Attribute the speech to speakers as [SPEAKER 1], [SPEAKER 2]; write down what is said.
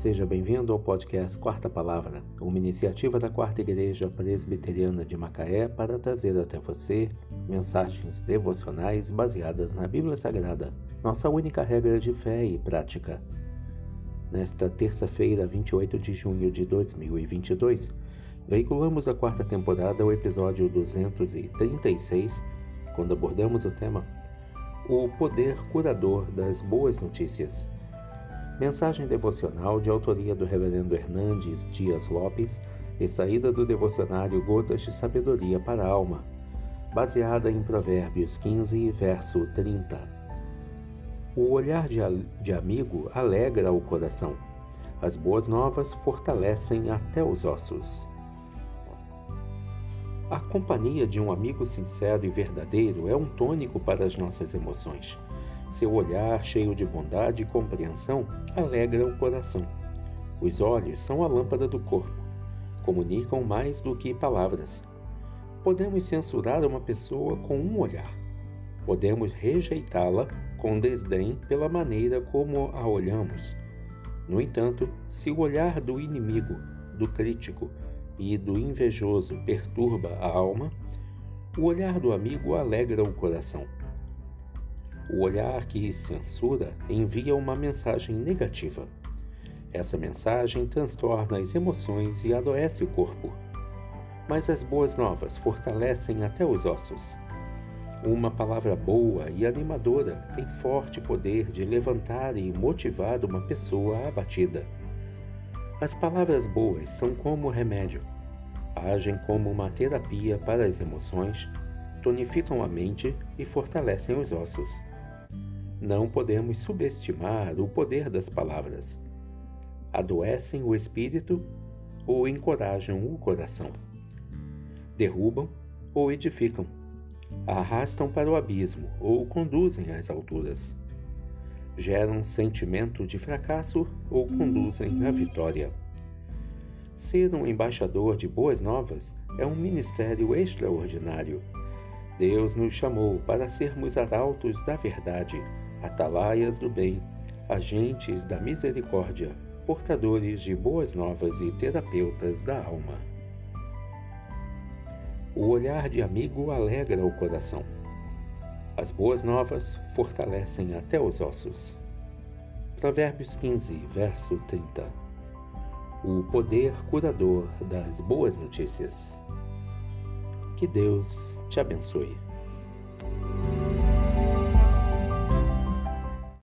[SPEAKER 1] Seja bem-vindo ao podcast Quarta Palavra, uma iniciativa da Quarta Igreja Presbiteriana de Macaé para trazer até você mensagens devocionais baseadas na Bíblia Sagrada, nossa única regra de fé e prática. Nesta terça-feira, 28 de junho de 2022, veiculamos a quarta temporada o episódio 236, quando abordamos o tema O Poder Curador das Boas Notícias. Mensagem devocional de autoria do Reverendo Hernandes Dias Lopes, extraída do devocionário Gotas de Sabedoria para a Alma, baseada em Provérbios 15, verso 30. O olhar de, de amigo alegra o coração. As boas novas fortalecem até os ossos. A companhia de um amigo sincero e verdadeiro é um tônico para as nossas emoções. Seu olhar, cheio de bondade e compreensão, alegra o coração. Os olhos são a lâmpada do corpo. Comunicam mais do que palavras. Podemos censurar uma pessoa com um olhar. Podemos rejeitá-la com desdém pela maneira como a olhamos. No entanto, se o olhar do inimigo, do crítico e do invejoso perturba a alma, o olhar do amigo alegra o coração. O olhar que censura envia uma mensagem negativa. Essa mensagem transtorna as emoções e adoece o corpo. Mas as boas novas fortalecem até os ossos. Uma palavra boa e animadora tem forte poder de levantar e motivar uma pessoa abatida. As palavras boas são como remédio. Agem como uma terapia para as emoções, tonificam a mente e fortalecem os ossos. Não podemos subestimar o poder das palavras. Adoecem o espírito ou encorajam o coração. Derrubam ou edificam. Arrastam para o abismo ou conduzem às alturas. Geram sentimento de fracasso ou conduzem à vitória. Ser um embaixador de boas novas é um ministério extraordinário. Deus nos chamou para sermos arautos da verdade atalaias do bem, agentes da misericórdia, portadores de boas novas e terapeutas da alma. O olhar de amigo alegra o coração. As boas novas fortalecem até os ossos. Provérbios 15, verso 30. O poder curador das boas notícias. Que Deus te abençoe.